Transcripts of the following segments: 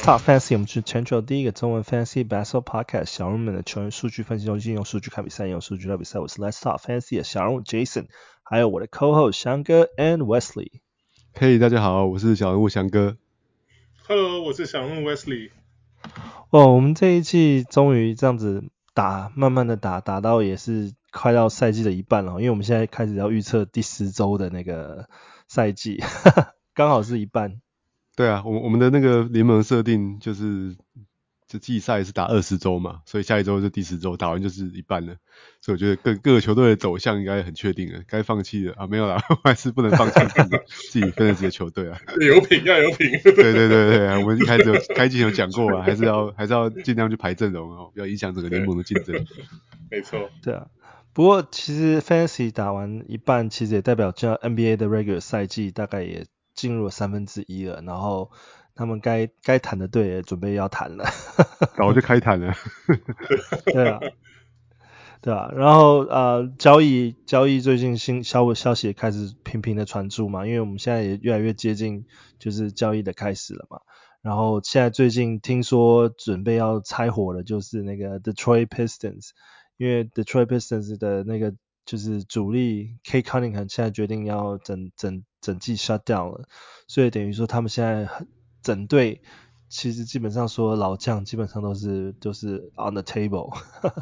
Let's talk fantasy。我们是全球第一个中文 fantasy basketball podcast。小人物们的球员数据分析中心，用数据看比赛，用数据聊比赛。我是 Let's talk fantasy 的小人物 Jason，还有我的 co-host 翔哥 and Wesley。Hey，大家好，我是小人物翔哥。Hello，我是小人物 Wesley。哦，我们这一季终于这样子打，慢慢的打，打到也是快到赛季的一半了。因为我们现在开始要预测第十周的那个赛季，刚好是一半。对啊，我我们的那个联盟设定就是，这季赛是打二十周嘛，所以下一周就第十周，打完就是一半了。所以我觉得各各个球队的走向应该很确定了，该放弃了啊，没有啦，还是不能放弃自己自己分的这些球队 啊。有品要有品。对对对对啊，我们一开始有开季有讲过啊，还是要还是要尽量去排阵容哦，不要影响整个联盟的竞争。没错。对啊，不过其实 Fantasy 打完一半，其实也代表这 NBA 的 Regular 赛季大概也。进入了三分之一了，然后他们该该谈的队也准备要谈了，早就开谈了。对啊，对啊，然后呃，交易交易最近新消消息也开始频频的传出嘛，因为我们现在也越来越接近就是交易的开始了嘛。然后现在最近听说准备要拆伙的，就是那个 Detroit Pistons，因为 Detroit Pistons 的那个。就是主力 Cade Cunningham 现在决定要整整整季 shut down 了，所以等于说他们现在整队其实基本上说老将基本上都是都是 on the table。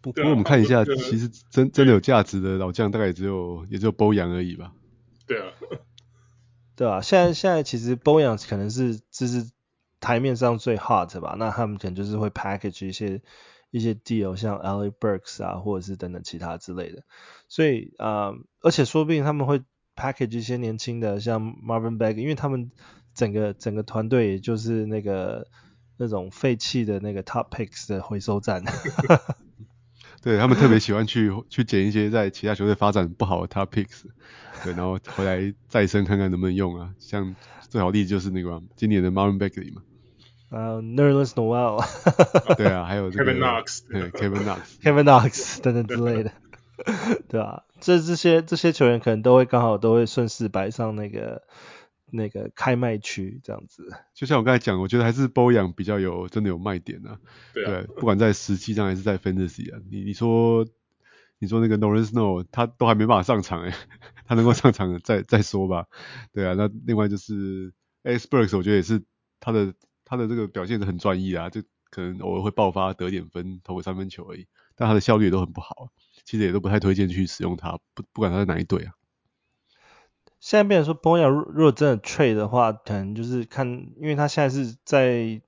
不不过我们看一下，其实真真的有价值的老将大概也只有也只有 Bojan 而已吧。对啊，对啊，现在现在其实 Bojan 可能是就是台面上最 hot 吧，那他们可能就是会 package 一些。一些 deal 像 a l i Burks 啊，或者是等等其他之类的，所以啊、而且说不定他们会 package 一些年轻的，像 Marvin Bagley，因为他们整个整个团队也就是那个那种废弃的那个 top picks 的回收站。对，他们特别喜欢去去捡一些在其他球队发展不好的 top picks，对，然后回来再生看看能不能用啊。像最好例子就是那个今年的 Marvin Bagley 嘛。呃、uh,，Nerlens Noel，对啊，还有这个 Kevin Knox，对，Kevin Knox，Kevin Knox 等等之类的，对啊，这这些这些球员可能都会刚好都会顺势摆上那个那个开卖区这样子。就像我刚才讲，我觉得还是 Bojan 比较有真的有卖点啊。对啊，对，不管在实际上还是在 Fantasy 啊，你你说你说那个 Nerlens Noel 他都还没办法上场诶，他能够上场再再说吧。对啊，那另外就是 Alec Burks 我觉得也是他的。他的这个表现是很专一啊，就可能偶尔会爆发得点分，投个三分球而已，但他的效率也都很不好，其实也都不太推荐去使用他，不不管他在哪一队啊。现在变成说，Bojan 如果真的 trade 的话，可能就是看，因为他现在是在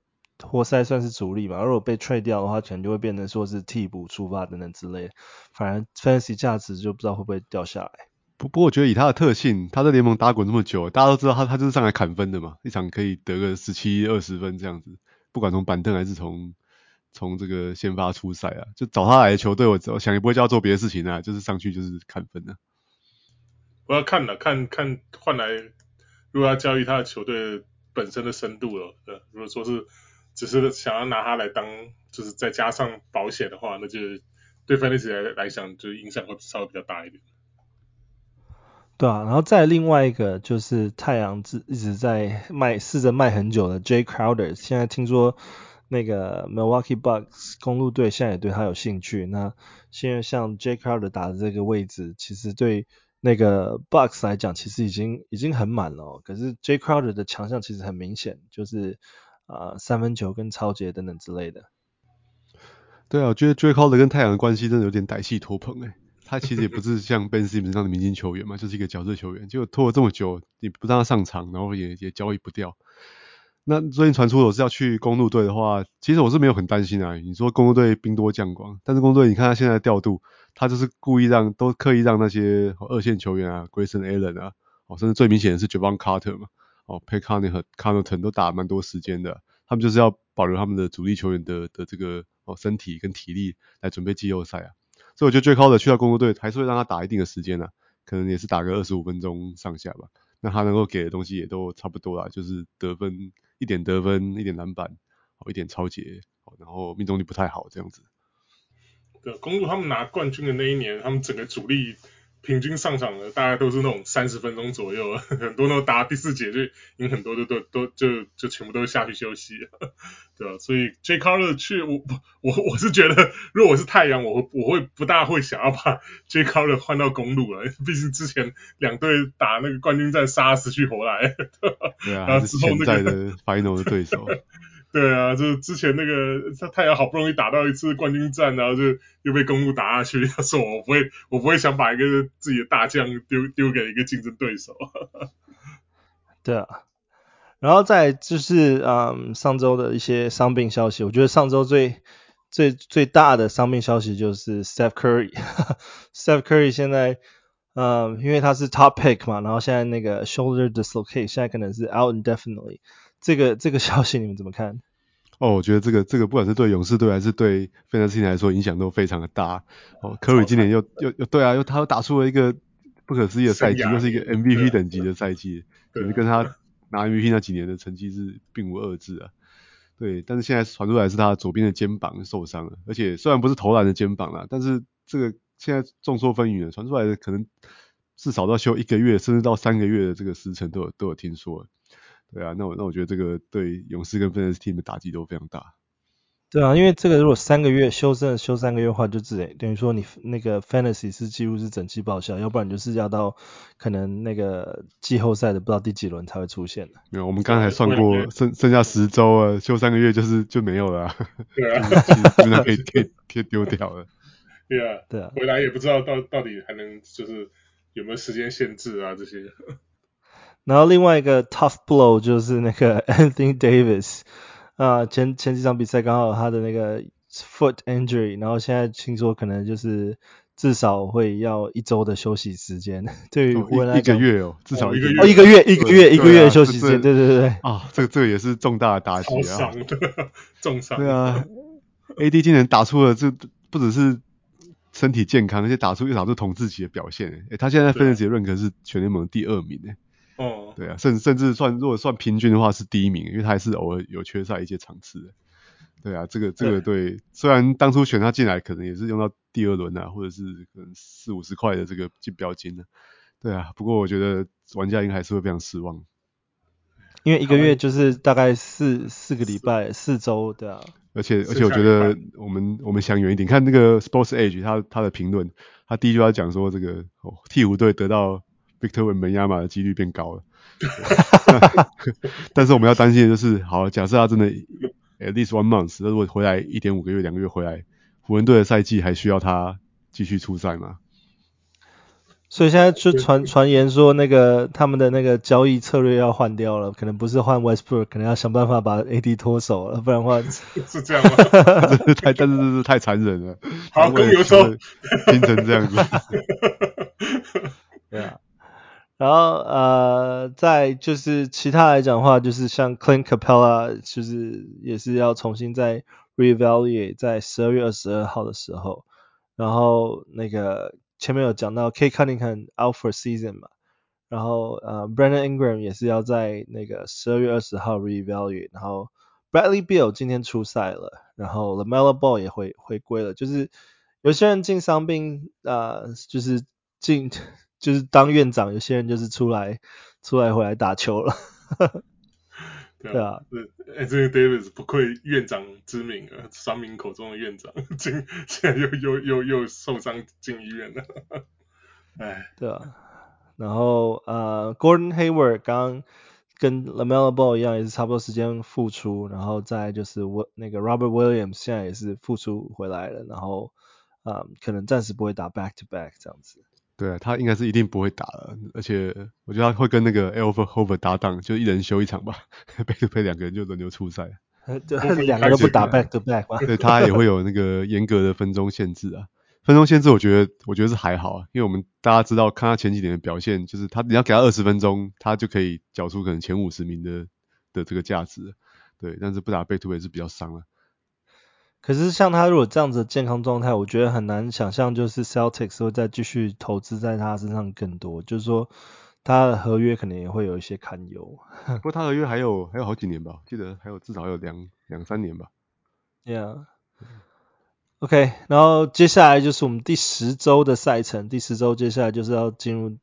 活塞算是主力嘛，如果被 trade 掉的话，可能就会变成说是替补出发等等之类，反而 fancy 价值就不知道会不会掉下来。不不过我觉得以他的特性，他在联盟打滚这么久，大家都知道他他就是上来砍分的嘛，一场可以得个十七二十分这样子，不管从板凳还是从从这个先发出赛啊，就找他来的球队，我我想也不会叫他做别的事情啊，就是上去就是砍分的。我要看了，看看换来，如果要交易他的球队本身的深度了，对，如果说是只是想要拿他来当，就是再加上保险的话，那就对 Fantasy 来来讲，就影响会稍微比较大一点。对啊，然后再另外一个就是太阳一直在卖，试着卖很久的 Jay Crowder，现在听说那个 Milwaukee Bucks 公路队现在也对他有兴趣。那现在像 Jay Crowder 打的这个位置，其实对那个 Bucks 来讲，其实已经已经很满了哦。可是 Jay Crowder 的强项其实很明显，就是啊、三分球跟超截等等之类的。对啊，我觉得 Jay Crowder 跟太阳的关系真的有点歹戏拖棚诶。他其实也不是像 Ben Simmons 这样的明星球员嘛，就是一个角色球员。结果拖了这么久，你不让他上场，然后也也交易不掉。那最近传出我是要去公鹿队的话，其实我是没有很担心啊。你说公鹿队兵多将广，但是公鹿队你看他现在调度，他就是故意让都刻意让那些二线球员啊，Grayson Allen 啊，哦，甚至最明显的是 Jevon Carter 嘛，哦，Pecan 和 Connaughton 都打蛮多时间的，他们就是要保留他们的主力球员的的这个哦身体跟体力来准备季后赛啊。所以我觉得最高的去到公路队还是会让他打一定的时间呢、啊，可能也是打个二十五分钟上下吧。那他能够给的东西也都差不多啦，就是得分一点得分一点篮板，好一点抄截，然后命中率不太好这样子。对，公路他们拿冠军的那一年，他们整个主力平均上场的大概都是那种三十分钟左右，很多都打第四节就赢很多都都都就就全部都下去休息，对吧？所以 Jay Crowder 去我我我是觉得，如果我是太阳，我会我会不大会想要把 Jay Crowder 换到公路了，毕竟之前两队打那个冠军战杀死去活来，对啊，然后之后那个潜在的 Final 的对手。对啊，就是之前那个太阳好不容易打到一次冠军战，然后就又被公鹿打下去。他说我不会，我不会想把一个自己的大将丢丢给一个竞争对手。对啊，然后再就是嗯上周的一些伤病消息，我觉得上周最最最大的伤病消息就是 Steph Curry。Steph Curry 现在嗯因为他是 Top Pick 嘛，然后现在那个 Shoulder Dislocate 现在可能是 Out Indefinitely。这个这个消息你们怎么看？哦，我觉得这个这个不管是对勇士队还是对 Fantasy 来说影响都非常的大。哦，Curry 今年又又又对啊，又他又打出了一个不可思议的赛季，又是一个 MVP 等级的赛季，可是跟他拿 MVP 那几年的成绩是并无二致啊。对，但是现在传出来是他左边的肩膀受伤了，而且虽然不是投篮的肩膀啦，但是这个现在众说纷纭的传出来的可能至少要休一个月，甚至到三个月的这个时程都有都有听说。对啊，那我那我觉得这个对勇士跟 Fantasy Team 的打击都非常大。对啊，因为这个如果三个月休真的休三个月的话，就只等等于说你那个 Fantasy 是几乎是整季报销，要不然就是要到可能那个季后赛的不知道第几轮才会出现的。没有，我们刚才算过剩剩下十周啊，休三个月就是就没有了。对啊，就那可以可以可以丢掉了。对啊，对啊，回来也不知道到到底还能就是有没有时间限制啊这些。然后另外一个 tough blow 就是那个 Anthony Davis 啊、呃，前前几场比赛刚好他的那个 foot injury，然后现在听说可能就是至少会要一周的休息时间。对于湖人来讲，一个月哦，至少一个月哦，一个月一个月一个月的休息时间，对对对对。啊，这个这个也是重大的打击啊，重伤。对啊，AD 今年打出了这不只是身体健康，而且打出又打出统治级的表现。诶他现在 Fantasy 的认可是全联盟第二名诶。哦，对啊，甚甚至算如果算平均的话是第一名，因为他还是偶尔有缺赛一些场次的。对啊，这个这个对，对虽然当初选他进来可能也是用到第二轮啊，或者是可能四五十块的这个竞标金呢。对啊，不过我觉得玩家应该还是会非常失望，因为一个月就是大概四四个礼拜四周，对啊。而且而且我觉得我们我们想远一点，看那个 Sports Edge 他他的评论，他第一句话讲说这个哦鹈鹕队得到。Victor Wembanyama 的几率变高了，但是我们要担心的就是，好，假设他真的 at least one month，如果回来一点五个月、两个月回来，湖人队的赛季还需要他继续出赛吗？所以现在就传传言说，那个他们的那个交易策略要换掉了，可能不是换 Westbrook，可能要想办法把 AD 脱手了，不然的话 是这样吗？真 是太，但是这是太残忍了。好，公牛说拼成这样子。对啊。然后呃，在就是其他来讲的话，就是像 Clint Capella，就是也是要重新再 revaluate 在十二月二十二号的时候。然后那个前面有讲到 K Cunningham out for season 嘛，然后呃 Brandon Ingram 也是要在那个十二月二十号 revaluate。然后 Bradley Beal 今天出赛了，然后 LaMelo Ball 也回回归了。就是有些人进伤兵啊、呃，就是进。就是当院长，有些人就是出来出来回来打球了。对啊，是 Anthony Davis 不愧院长之名啊，三名口中的院长，进现在又又又又受伤进医院了。哎，对啊。然后呃，Gordon Hayward 刚跟 LaMelo Ball 一样，也是差不多时间复出。然后再就是我那个 Robert Williams 现在也是复出回来了。然后啊、呃，可能暂时不会打 back to back 这样子。对啊，他应该是一定不会打了，而且我觉得他会跟那个 Al Horford 搭档，就一人休一场吧，back to back 两个人就轮流出赛。对，两个人不打 back to back 吧？对，他也会有那个严格的分钟限制啊。分钟限制，我觉得我觉得是还好啊，因为我们大家知道，看他前几年的表现，就是他你要给他二十分钟，他就可以缴出可能前五十名的的这个价值。对，但是不打 back to back 是比较伤了。可是像他如果这样子的健康状态，我觉得很难想象，就是 Celtics 会再继续投资在他身上更多，就是说他的合约可能也会有一些堪忧。不过他合约还有还有好几年吧，记得还有至少还有两两三年吧。Yeah，OK，然后接下来就是我们第十周的赛程，第十周接下来就是要进入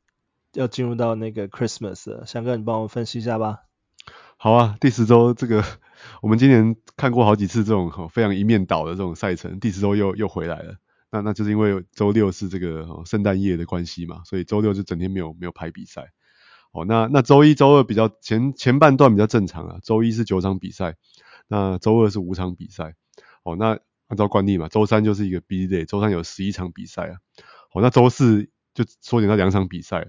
要进入到那个 Christmas 了，翔哥你帮我分析一下吧。好啊，第十周这个我们今年看过好几次这种非常一面倒的这种赛程，第十周又又回来了。那那就是因为周六是这个圣诞夜的关系嘛，所以周六就整天没有没有排比赛。哦，那那周一周二比较前前半段比较正常啊，周一是九场比赛，那周二是五场比赛。哦，那按照惯例嘛，周三就是一个 busy day，周三有十一场比赛啊。哦，那周四就缩减到两场比赛。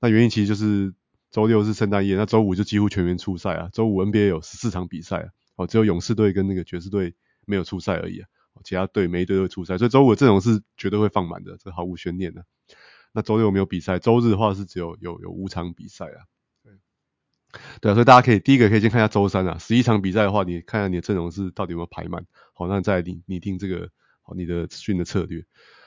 那原因其实就是周六是圣诞夜，那周五就几乎全员出赛啊。周五 NBA 有十四场比赛啊，哦，只有勇士队跟那个爵士队没有出赛而已啊。其他队每一队都会出赛，所以周五的阵容是绝对会放满的，这毫无悬念的。那周六没有比赛，周日的话是只有有有五场比赛啊。对，对啊，所以大家可以第一个可以先看一下周三啊，十一场比赛的话，你看一下你的阵容是到底有没有排满。好，那再拟拟定这个好你的训的策略。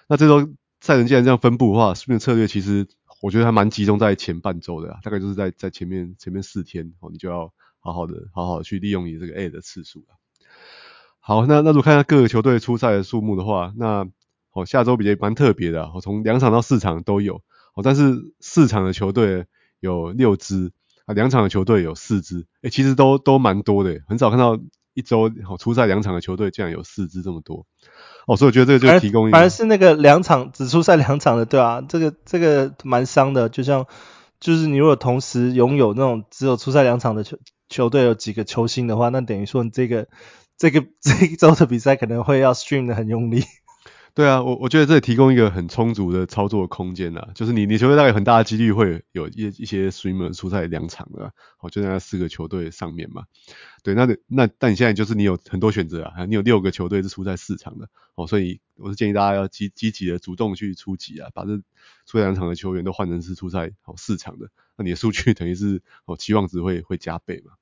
那这周赛程既然这样分布的话，训的策略其实我觉得还蛮集中在前半周的啊，大概就是在在前面前面四天哦，你就要好好的好好的去利用你这个 A 的次数啊。好，那那如果看一下各个球队出赛的数目的话，那哦下周比较蛮特别的，我从两场到四场都有，哦但是四场的球队有六支啊，两场的球队有四支，诶其实都都蛮多的，很少看到一周好出赛两场的球队竟然有四支这么多，哦所以我觉得这个就提供一个，反而是那个两场只出赛两场的，对啊，这个这个蛮伤的，就像就是你如果同时拥有那种只有出赛两场的球球队有几个球星的话，那等于说你这个。这个这一周的比赛可能会要 stream 的很用力。对啊，我我觉得这里提供一个很充足的操作空间啊，就是你你球队大概很大的几率会有一一些 streamer 出赛两场的，哦，就在那四个球队上面嘛。对，那那但你现在就是你有很多选择啊，你有六个球队是出赛四场的，哦，所以我是建议大家要积积极的主动去出击啊，把这出赛两场的球员都换成是出赛哦四场的，那你的数据 等于是哦期望值会会加倍嘛。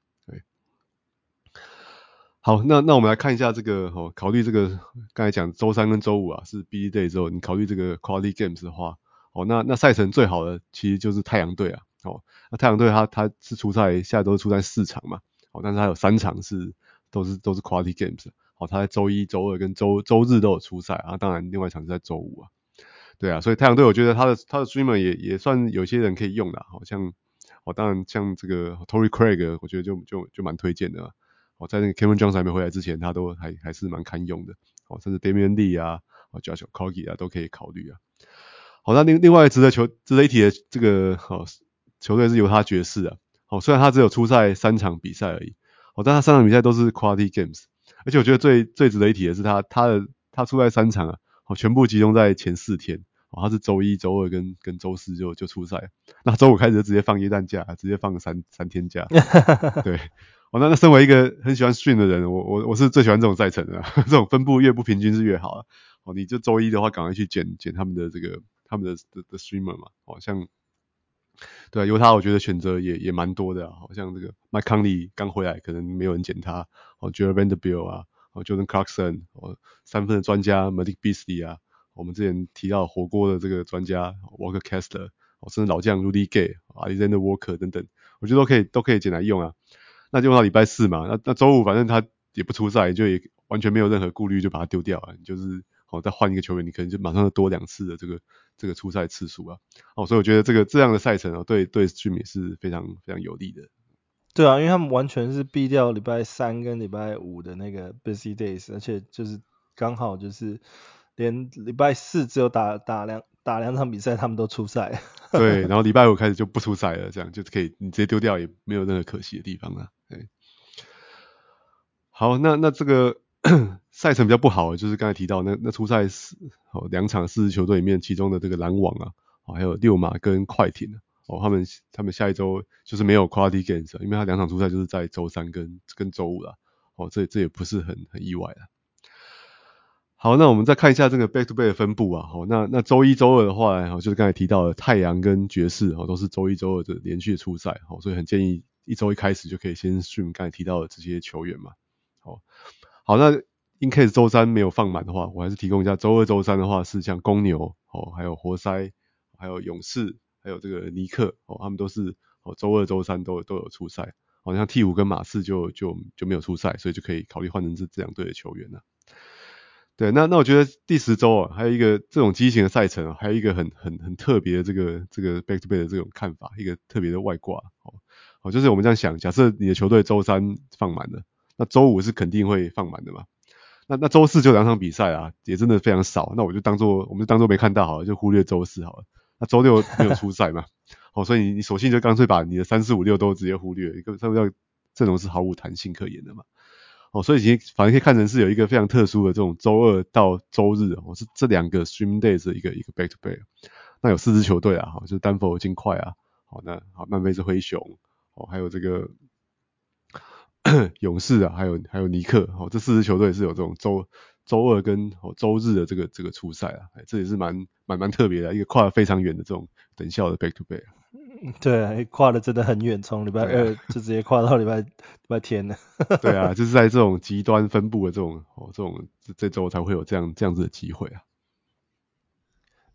好，那那我们来看一下这个哦，考虑这个刚才讲周三跟周五啊是 B day 之后，你考虑这个 quality games 的话，哦，那那赛程最好的其实就是太阳队啊，哦，那太阳队他他是出赛下周出赛四场嘛，哦，但是他有三场是都是都是 quality games，哦，他在周一、周二跟周周日都有出赛啊，当然另外一场是在周五啊，对啊，所以太阳队我觉得他的他的 streamer 也也算有些人可以用的，好像哦，当然像这个 Tory Craig 我觉得就就就蛮推荐的。哦，在那个 Kevin Johnson 还没回来之前，他都还还是蛮堪用的。哦，甚至 Damian Lee 啊，哦，Josh Okogie 啊，都可以考虑啊。好，那另另外值得球值得一提的这个哦球队是犹他爵士啊。哦，虽然他只有出赛三场比赛而已，哦，但他三场比赛都是 Quality Games，而且我觉得最最值得一提的是他他的他出赛三场啊，哦，全部集中在前四天。哦，他是周一、周二跟跟周四就就出赛，那周五开始就直接放耶诞假，直接放三三天假。对。哦，那那身为一个很喜欢 stream 的人，我我我是最喜欢这种赛程的，这种分布越不平均是越好啊。哦，你就周一的话，赶快去捡捡他们的这个他们的的的 streamer 嘛。哦，像对啊，犹他我觉得选择也也蛮多的，好像这个 Mike Conley 刚回来，可能没有人捡他。哦，Jarred Vanderbilt 啊，哦，Jordan Clarkson，哦，三分的专家 Malik Beasley 啊，我们之前提到火锅的这个专家 Walker Kessler，哦，甚至老将 Rudy Gay、Alexander Walker 等等，我觉得都可以都可以捡来用啊。那就用到礼拜四嘛，那那周五反正他也不出赛，就也完全没有任何顾虑，就把他丢掉了。就是哦，再换一个球员，你可能就马上就多两次的这个这个出赛次数啊。哦，所以我觉得这个这样的赛程哦，对对 stream 也是非常非常有利的。对啊，因为他们完全是避掉礼拜三跟礼拜五的那个 busy days，而且就是刚好就是连礼拜四只有打打两打两场比赛，他们都出赛。对，然后礼拜五开始就不出赛了，这样就可以你直接丢掉，也没有任何可惜的地方了。好，那那这个 赛程比较不好，就是刚才提到那那初赛四哦两场四支球队里面，其中的这个篮网啊，哦还有六马跟快艇哦，他们他们下一周就是没有 quality games，因为他两场初赛就是在周三跟跟周五了，哦这这也不是很很意外的。好，那我们再看一下这个 back to back 的分布啊，好，那那周一周二的话，哦就是刚才提到的太阳跟爵士哦都是周一周二的连续出赛，哦所以很建议。一周一开始就可以先 stream 刚才提到的这些球员嘛，好，好，那 in case 周三没有放满的话，我还是提供一下，周二、周三的话是像公牛哦，还有活塞，还有勇士，还有这个尼克哦，他们都是哦周二、周三都都有出赛，好像鵜鹕跟马刺就就就没有出赛，所以就可以考虑换成这这两队的球员了。对，那那我觉得第十周啊，还有一个这种畸形的赛程，还有一个很很很特别的这个这个 back to back 的这种看法，一个特别的外挂。好，就是我们这样想，假设你的球队周三放满了，那周五是肯定会放满的嘛。那那周四就两场比赛啊，也真的非常少。那我就当做我们就当做没看到好了，就忽略周四好了。那周六没有出赛嘛？好，所以你你索性就干脆把你的三四五六都直接忽略，一个他们叫阵容是毫无弹性可言的嘛。哦，所以其实反正可以看成是有一个非常特殊的这种周二到周日哦，是这两个 stream days 的一个一个 back to back。那有四支球队啊，哈，就是丹佛金块啊，好，那好，曼菲斯灰熊，哦，还有这个 勇士啊，还有还有尼克，哦，这四支球队是有这种周周二跟哦周日的这个这个初赛啊，这也是蛮蛮蛮特别的，一个跨得非常远的这种等效的 back to back。对啊，跨的真的很远，从礼拜二就直接跨到礼拜礼拜天了。对啊，就是在这种极端分布的这种哦，这种这周才会有这样这样子的机会啊。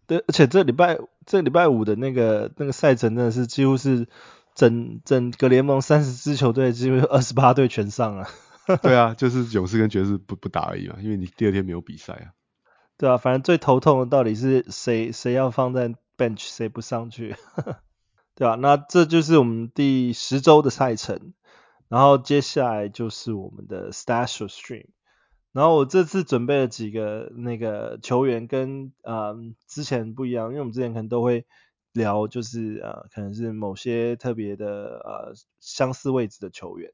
对，而且这礼拜这礼拜五的那个那个赛程真的是几乎是整整个联盟三十支球队，几乎二十八队全上啊。对啊，就是勇士跟爵士不不打而已嘛，因为你第二天没有比赛啊。对啊，反正最头痛的到底是谁谁要放在 bench，谁不上去。对吧？那这就是我们第十周的赛程，然后接下来就是我们的 Stash or Stream。然后我这次准备了几个那个球员跟呃之前不一样，因为我们之前可能都会聊就是呃可能是某些特别的呃相似位置的球员。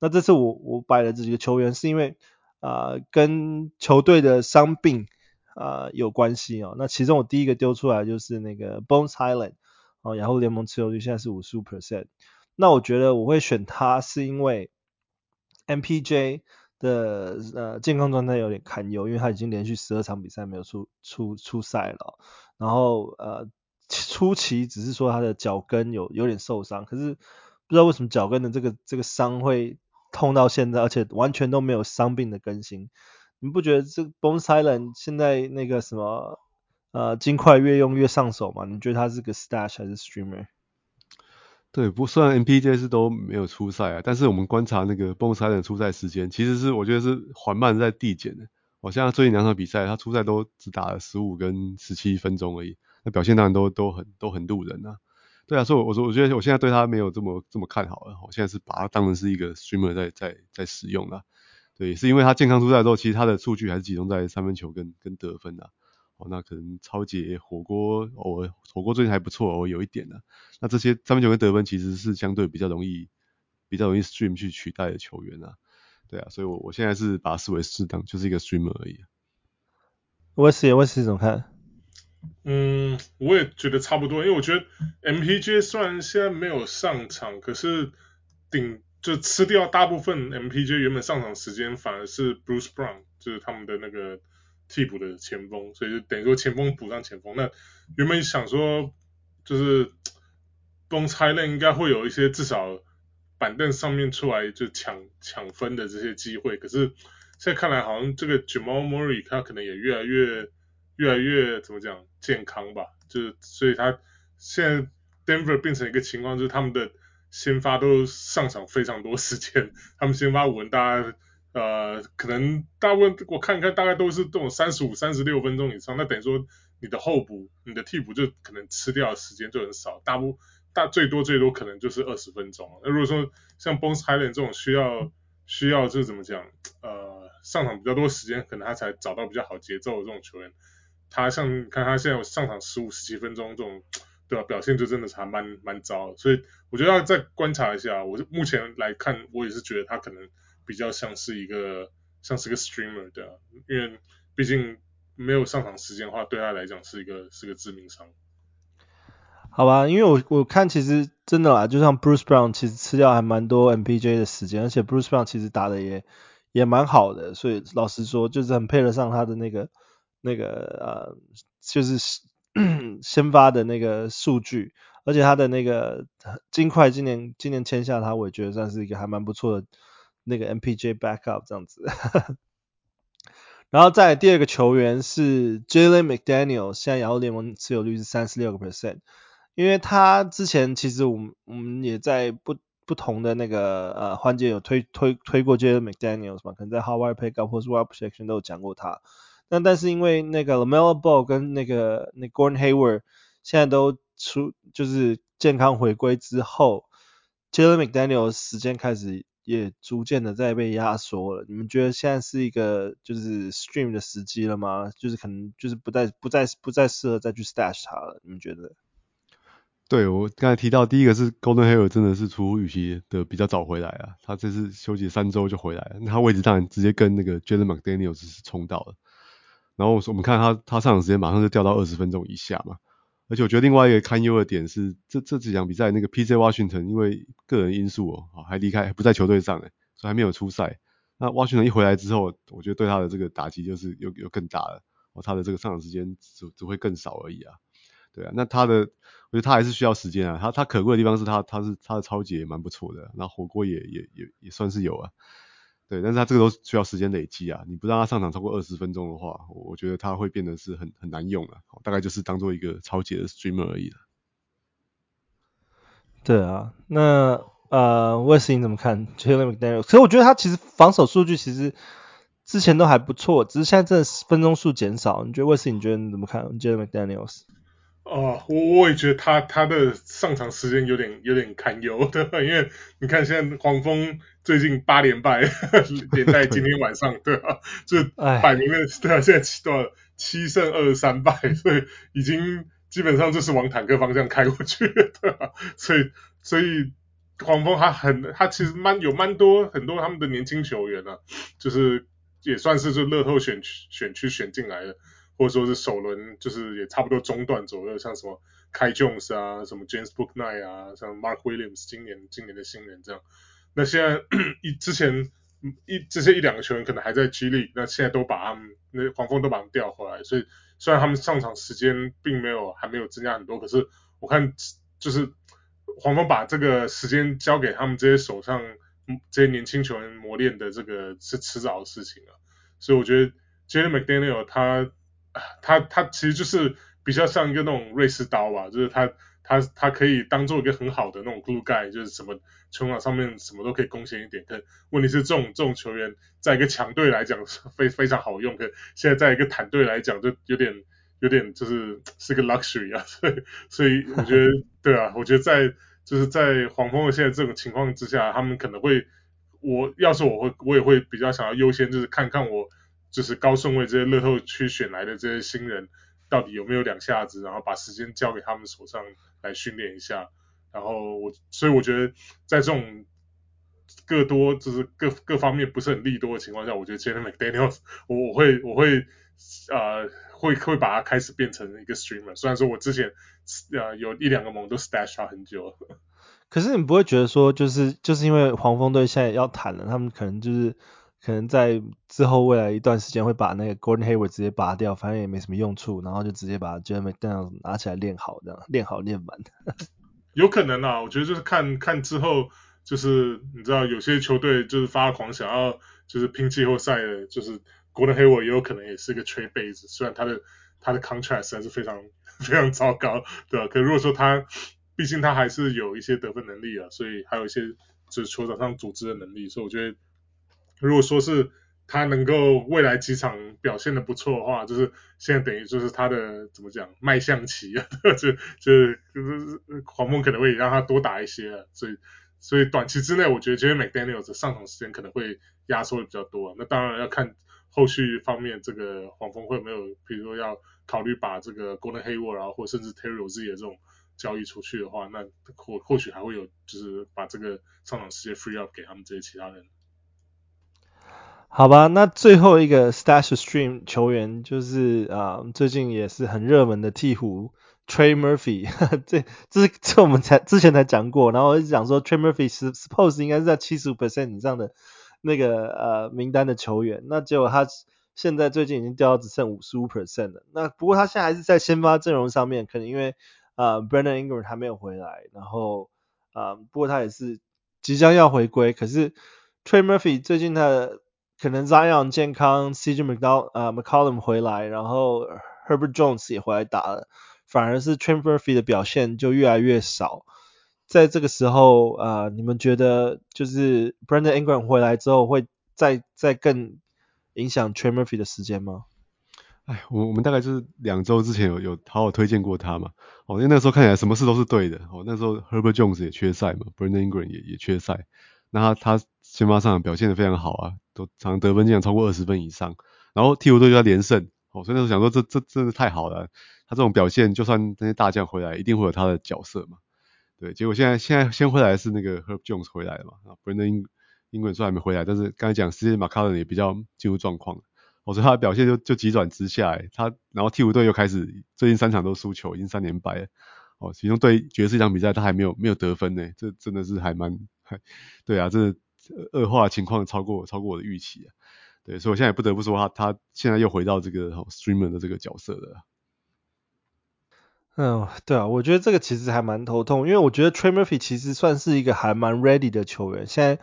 那这次我我摆了这几个球员是因为呃跟球队的伤病啊、呃、有关系哦。那其中我第一个丢出来就是那个 Bones Hyland。哦，雅虎联盟持有率现在是五十五 percent。那我觉得我会选他，是因为 MPJ 的呃健康状态有点堪忧，因为他已经连续十二场比赛没有出出出赛了。然后呃初期只是说他的脚跟有有点受伤，可是不知道为什么脚跟的这个这个伤会痛到现在，而且完全都没有伤病的更新。你不觉得这 Bones Hyland 现在那个什么？呃，金块越用越上手嘛？你觉得他是个 stash 还是 streamer？对，不，虽然 MPJ 是都没有出赛啊，但是我们观察那个 Bones Hyland 的出赛时间，其实是我觉得是缓慢在递减的。我现在最近两场比赛，他出赛都只打了十五跟十七分钟而已，那表现当然都都很都很路人啊。对啊，所以我说我觉得我现在对他没有这么这么看好了，我现在是把他当成是一个 streamer 在在在使用了。对，是因为他健康出赛之后，其实他的数据还是集中在三分球跟跟得分啊。哦，那可能抄截火锅偶尔火锅最近还不错，偶尔有一点的。那这些三分球跟得分其实是相对比较容易比较容易 stream 去取代的球员啊。对啊，所以我我现在是把它视为适当，就是一个 streamer 而已。我是我是怎么看？嗯，我也觉得差不多，因为我觉得 MPJ 虽然现在没有上场，可是顶就吃掉大部分 MPJ 原本上场时间，反而是 Bruce Brown，就是他们的那个。替补的前锋，所以就等于说前锋补上前锋。那原本想说，就是 Bones Hyland 应该会有一些至少板凳上面出来就抢抢分的这些机会。可是现在看来，好像这个 Jamal Murray 他可能也越来越越来越怎么讲健康吧？就是所以他现在 Denver 变成一个情况，就是他们的先发都上场非常多时间，他们先发五人大家。呃，可能大部分我看看大概都是这种三十五、三十六分钟以上，那等于说你的候补、你的替补就可能吃掉的时间就很少，大部大最多最多可能就是二十分钟。那如果说像 Bones Highland 这种需要需要就是怎么讲，呃，上场比较多时间，可能他才找到比较好节奏的这种球员，他像看他现在有上场十五、十七分钟这种，对吧？表现就真的是还蛮蛮糟，所以我觉得要再观察一下。我目前来看，我也是觉得他可能。比较像是一个像是个 streamer 的、啊，因为毕竟没有上场时间的话，对他来讲是一个是个致命伤。好吧，因为我我看其实真的啦，就像 Bruce Brown 其实吃掉还蛮多 MPJ 的时间，而且 Bruce Brown 其实打的也也蛮好的，所以老实说就是很配得上他的那个那个呃，就是先发的那个数据，而且他的那个金块今年今年签下他，我也觉得算是一个还蛮不错的。那个 MPJ backup 这样子，然后再第二个球员是 Jalen McDaniel，现在雅虎联盟持有率是三十六个 percent，因为他之前其实我们我们也在不不同的那个呃环节有推推推过 Jalen McDaniel 嘛，可能在 Hard Pick Up 或是 Wide Projection 都有讲过他。那但是因为那个 LaMelo Ball 跟那个那 Gordon Hayward 现在都出就是健康回归之后，Jalen McDaniel 时间开始也逐渐的在被压缩了。你们觉得现在是一个就是 Stream 的时机了吗？就是可能就是不再不再不再适合再去 Stash 他了？你们觉得？对，我刚才提到第一个是 Gordon Hayward 真的是出乎预期的比较早回来啊，他这次休息三周就回来了，那他位置当然直接跟那个 Jalen McDaniel 是冲到了。然后我们看他他上场时间马上就掉到二十分钟以下嘛，而且我觉得另外一个堪忧的点是，这这几场比赛那个 PJ Washington 因为个人因素哦，还离开不在球队上诶，所以还没有出赛。那 Watson 一回来之后，我觉得对他的这个打击就是又又更大了，哦，他的这个上场时间只只会更少而已啊。对啊，那他的我觉得他还是需要时间啊，他他可贵的地方是他他是他的超级也蛮不错的，那火锅也也也也算是有啊。对，但是他这个都需要时间累积啊，你不让他上场超过二十分钟的话，我觉得他会变得是很很难用啊，大概就是当做一个超级的 streamer 而已了。对啊，那呃，威斯你怎么看 Jalen McDaniels？所以我觉得他其实防守数据其实之前都还不错，只是现在真的分钟数减少。你觉得威斯你觉得你怎么看 Jalen McDaniel？哦，我我也觉得他他的上场时间有点有点堪忧，对吧？因为你看现在黄蜂最近八连败，连 带今天晚上，对吧？就摆明了，对啊，现在七多少七胜二十三败，所以已经基本上就是往坦克方向开过去了，对吧？所以所以黄蜂他很他其实蛮有蛮多很多他们的年轻球员啊，就是也算是就乐透选区选区选进来的。或者说是首轮，就是也差不多中段左右，像什么凯 Jones 啊，什么 James Booknight 啊，像 Mark Williams 今年今年的新人这样。那现在 一之前一这些一两个球员可能还在 G League，那现在都把他们那黄蜂都把他们调回来，所以虽然他们上场时间并没有还没有增加很多，可是我看就是黄蜂把这个时间交给他们这些手上这些年轻球员磨练的这个是迟早的事情啊，所以我觉得 Jalen McDaniel 他。他他其实就是比较像一个那种瑞士刀吧，就是他他他可以当做一个很好的那种 glue guy，就是什么球场上面什么都可以贡献一点。可问题是这种这种球员在一个强队来讲非非常好用，可现在在一个坦队来讲就有点有点就是是个 luxury 啊。所以所以我觉得 对啊，我觉得在就是在黄蜂的现在这种情况之下，他们可能会我要是我会我也会比较想要优先就是看看我。就是高顺位这些乐透区选来的这些新人，到底有没有两下子，然后把时间交给他们手上来训练一下。然后我，所以我觉得在这种各多就是各各方面不是很利多的情况下，我觉得 Jalen McDaniels，我我会我会呃会会把它开始变成一个 streamer。虽然说我之前呃有一两个盟都 stash 他很久。可是你不会觉得说，就是就是因为黄蜂队现在要谈了，他们可能就是。可能在之后未来一段时间会把那个 Gordon Hayward 直接拔掉，反正也没什么用处，然后就直接把 Jalen McDaniels 拿起来练好，这样练好练满。有可能啊，我觉得就是看看之后，就是你知道有些球队就是发狂想要就是拼季后赛的，就是 Gordon Hayward 也有可能也是个 trade base，虽然他的他的 contract 还是非常非常糟糕，对吧？可如果说他毕竟他还是有一些得分能力啊，所以还有一些就是球场上组织的能力，所以我觉得。如果说是他能够未来几场表现的不错的话，就是现在等于就是他的怎么讲卖相期啊，就就就是黄蜂可能会让他多打一些啊，所以所以短期之内我觉得这些 McDaniels 的上场时间可能会压缩的比较多啊，那当然要看后续方面这个黄蜂会有没有，比如说要考虑把这个 Golden Hayward 啊，或甚至 Terry Rozier 这种交易出去的话，那或或许还会有就是把这个上场时间 free up 给他们这些其他人。好吧，那最后一个 Stash Stream 球员就是啊、最近也是很热门的鹈鹕 Trey Murphy，这这这我们才之前才讲过，然后我一直讲说 Trey Murphy 是 suppose 应该是在七十五 percent 以上的那个呃名单的球员，那结果他现在最近已经掉到只剩五十五 percent 了。那不过他现在还是在先发阵容上面，可能因为呃 Brandon Ingram 还没有回来，然后啊、呃、不过他也是即将要回归，可是 Trey Murphy 最近他的可能 Zion 健康，CJ McDow 呃 McCollum 回来，然后 Herbert Jones 也回来打了，反而是 Trey Murphy 的表现就越来越少。在这个时候、呃，你们觉得就是 Brandon Ingram 回来之后会再再更影响 Trey Murphy 的时间吗？哎，我我们大概就是两周之前有有好好推荐过他嘛。哦，因为那时候看起来什么事都是对的。哦，那时候 Herbert Jones 也缺赛嘛，Brandon Ingram 也也缺赛。那他他先发上表现的非常好啊，都常得分经常超过二十分以上。然后替补队就要连胜，哦，所以那时候想说这这真的太好了。他这种表现，就算那些大将回来，一定会有他的角色嘛。对，结果现在现在先回来是那个 Herb Jones 回来了嘛。啊，Brandon Ingram 虽然还没回来，但是刚才讲 CJ McCollum 也比较进入状况。我说他的表现就就急转直下，哎，他然后替补队又开始最近三场都输球，已经三连败了。哦，其中对爵士一场比赛他还没有没有得分呢，这真的是还蛮，对啊，这恶化情况超过超过我的预期。对，所以我现在也不得不说他他现在又回到这个 streamer 的这个角色了。嗯，对啊，我觉得这个其实还蛮头痛，因为我觉得 Trey Murphy 其实算是一个还蛮 ready 的球员，现在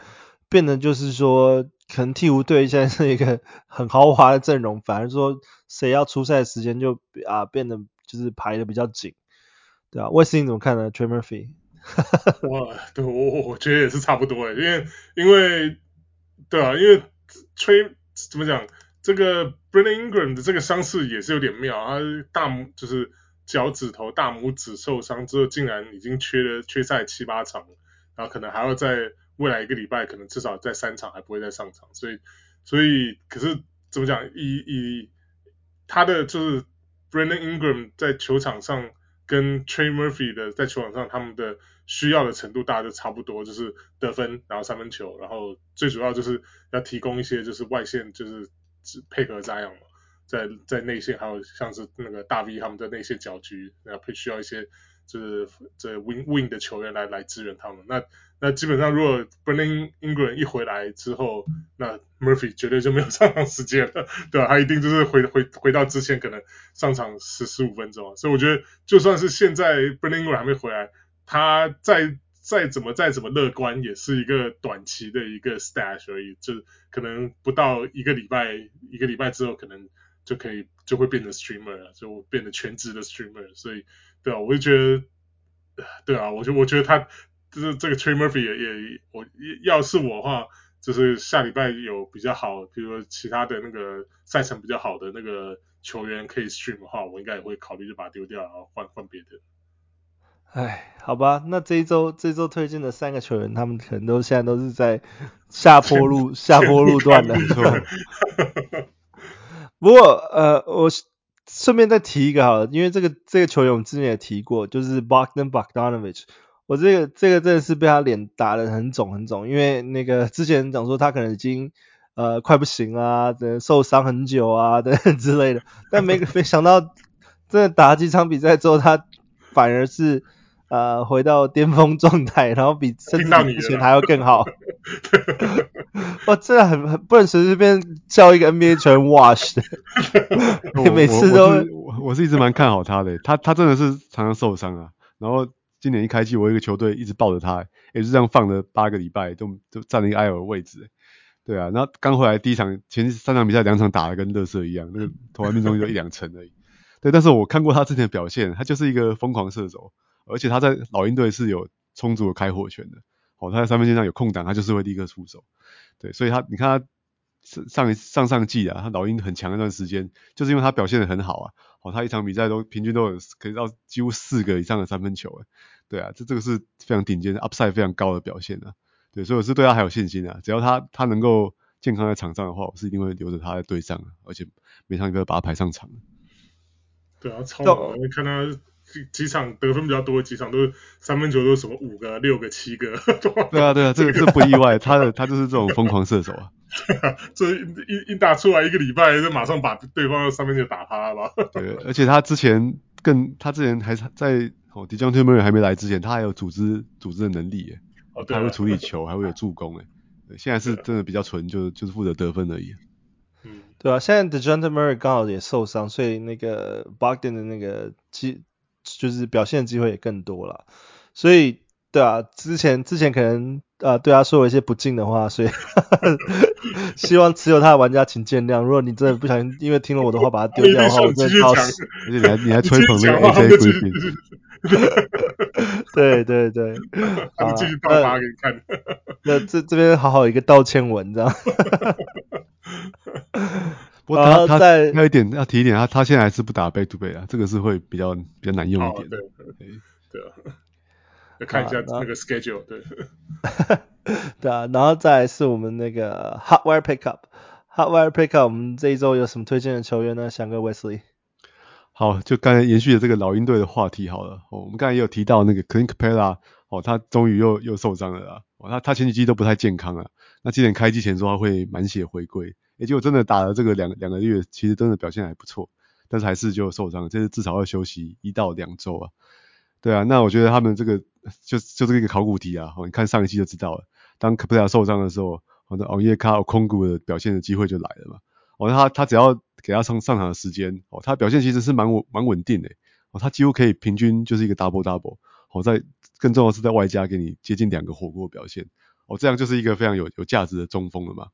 变得就是说。可能替补队现在是一个很豪华的阵容，反而说谁要出赛时间就啊变得就是排的比较紧，对啊，卫斯理你怎么看呢？Trey Murphy？哇，对我我觉得也是差不多诶，因为因为对啊，因为吹怎么讲，这个 Brandon Ingram 的这个伤势也是有点妙，他大拇就是脚趾头大拇指受伤之后，竟然已经缺了缺赛七八场，然后可能还要在。未来一个礼拜可能至少在三场还不会再上场，所以所以可是怎么讲？以以他的就是 Brandon Ingram 在球场上跟 Trey Murphy 的在球场上他们的需要的程度大家都差不多，就是得分，然后三分球，然后最主要就是要提供一些就是外线就是配合这样嘛，在在内线还有像是那个大 V 他们的内线搅局，然后需要一些就是这 win win 的球员来来支援他们那。那基本上，如果 Brandon Ingram 一回来之后，那 Murphy 绝对就没有上场时间了，对吧？他一定就是回回回到之前可能上场十十五分钟，所以我觉得就算是现在 Brandon Ingram 还没回来，他再再怎么再怎么乐观，也是一个短期的一个 stash 而已，就可能不到一个礼拜，一个礼拜之后可能就可以就会变成 streamer 了，就变得全职的 streamer，所以对啊，我就觉得，对啊，我就我觉得他。就是这个 Trey Murphy 也也我要是我的话，就是下礼拜有比较好，比如说其他的那个赛程比较好的那个球员可以 stream 的话，我应该也会考虑就把它丢掉，然后换换别的。哎，好吧，那这一周这一周推荐的三个球员，他们可能都现在都是在下坡路下坡路段的。不过呃，我顺便再提一个好了，因为这个这个球员我们之前也提过，就是 Bogdan Bogdanovic。我这个这个真的是被他脸打得很肿很肿，因为那个之前讲说他可能已经呃快不行啊，等受伤很久啊 等等之类的，但没没想到真的打几场比赛之后，他反而是呃回到巅峰状态，然后比甚至比以前还要更好。哇，真的很很不能随随便叫一个 NBA 球员 wash 的，每次都我我是一直蛮看好他的，他他真的是常常受伤啊，然后。今年一开季，我有一个球队一直抱着他，也是这样放了八个礼拜，都都占了一个 IR 的位置。对啊，然后刚回来第一场，前三场比赛两场打的跟乐色一样，那个 投篮命中率就一两成而已。对，但是我看过他之前的表现，他就是一个疯狂射手，而且他在老鹰队是有充足的开火权的。哦，他在三分线上有空档，他就是会立刻出手。对，所以他你看他。上一上上季啊，他老鹰很强一段时间，就是因为他表现的很好啊。哦，他一场比赛都平均都有可以到几乎四个以上的三分球，诶，对啊，这这个是非常顶尖的 upside 非常高的表现啊。对，所以我是对他还有信心啊。只要他他能够健康在场上的话，我是一定会留着他在队上，而且每场都要把他排上场。对啊，超好，你看他。几几场得分比较多，几场都是三分球都是什么五个、六个、七个。对啊，对啊，这个这不意外，他的他就是这种疯狂射手啊。这一一打出来一个礼拜，就马上把对方的三分球打趴了吧。对，而且他之前更，他之前还在哦，Dejounte Murray 还没来之前，他还有组织组织的能力耶。哦，对。还会处理球，还会有助攻诶。对，现在是真的比较纯，就就是负责得分而已。嗯，对啊，现在 Dejounte Murray 刚好也受伤，所以那个 Bogdan 的那个机。就是表现的机会也更多了，所以对啊，之前之前可能呃对他说了一些不敬的话，所以 希望持有他的玩家请见谅。如果你真的不小心因为听了我的话把他丢掉的话，我真的超死。而且你还你还吹捧那个 AJ Griffin，对对对，我 继续爆发给你看。那这这边好好一个道歉文，这样。不过他他他有一点要提一点，他他现在还是不打 back to back 啊，这个是会比较比较难用一点。哦、对对对啊，要看一下那个 schedule，对。对啊，然后再来是我们那个 Hotwire Pickup，Hotwire Pickup，我们这一周有什么推荐的球员呢？翔哥 Wesley。好，就刚才延续的这个老鹰队的话题好了。哦，我们刚才也有提到那个 Clint Capela，哦，他终于又又受伤了啦。哦，他他前几季都不太健康啊。那今年开机前说他会满血回归，诶，结果真的打了这个两两个月，其实真的表现还不错，但是还是就受伤了，这是至少要休息一到两周啊。对啊，那我觉得他们这个就就是一个考古题啊。哦，你看上一季就知道了，当 c a p r a 受伤的时候，哦，那 Onyeka Okongwu 的表现的机会就来了嘛。哦，他他只要给他上上场的时间，哦，他表现其实是蛮稳蛮稳定的，哦，他几乎可以平均就是一个 double double，哦，在更重要是在外加给你接近两个火锅表现，哦，这样就是一个非常有有价值的中锋了嘛，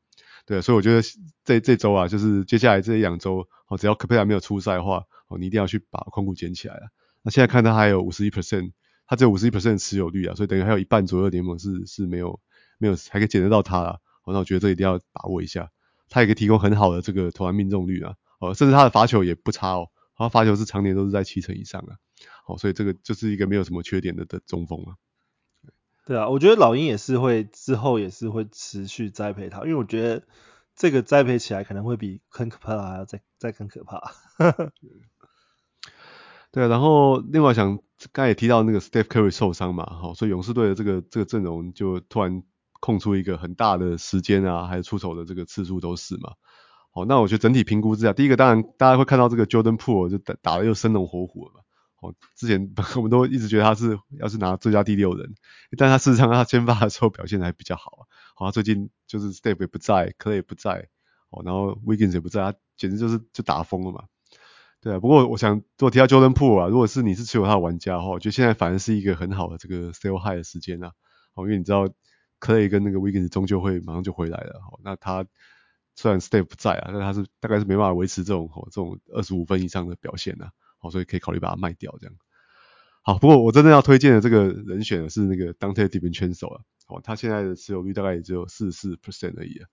对，所以我觉得这这周啊，就是接下来这两周，哦，只要科佩拉没有出赛的话，哦，你一定要去把控股捡起来了。那现在看他还有五十一 percent，他只有五十一%的持有率啊，所以等于还有一半左右的联盟是是没有没有还可以捡得到他啦，哦，那我觉得这一定要把握一下。他也可以提供很好的这个投篮命中率啊，哦，甚至他的罚球也不差哦，他罚球是常年都是在七成以上啊，哦，所以这个就是一个没有什么缺点的的中锋啊。对啊，我觉得老鹰也是会之后也是会持续栽培他，因为我觉得这个栽培起来可能会比很可怕还要再再更可怕。对，然后另外想刚才也提到那个 Steph Curry 受伤嘛，好，所以勇士队的这个这个阵容就突然。空出一个很大的时间啊，还有出手的这个次数都是嘛。好，那我觉得整体评估之下，第一个当然大家会看到这个 Jordan Poole 就打打得又生龙活虎了嘛。好，之前 我们都一直觉得他是要是拿最佳第六人，但他事实上他先发的时候表现还比较好啊。好，他最近就是 Steph 也不在，Clay 也不在，哦，然后 Wiggins 也不在，他简直就是就打疯了嘛。对啊，不过我想如果提到 Jordan Poole 啊，如果是你是持有他的玩家的话，我觉得现在反而是一个很好的这个 sell high 的时间啊。好，因为你知道。Clay 跟那个 Wiggins 终究会马上就回来了，好，那他虽然 Step 不在啊，但他是大概是没办法维持这种这种二十五分以上的表现啊，好，所以可以考虑把它卖掉这样。好，不过我真正要推荐的这个人选是那个 Dante DiVincenzo 啊，好，他现在的持有率大概也只有四十四 percent 而已啊，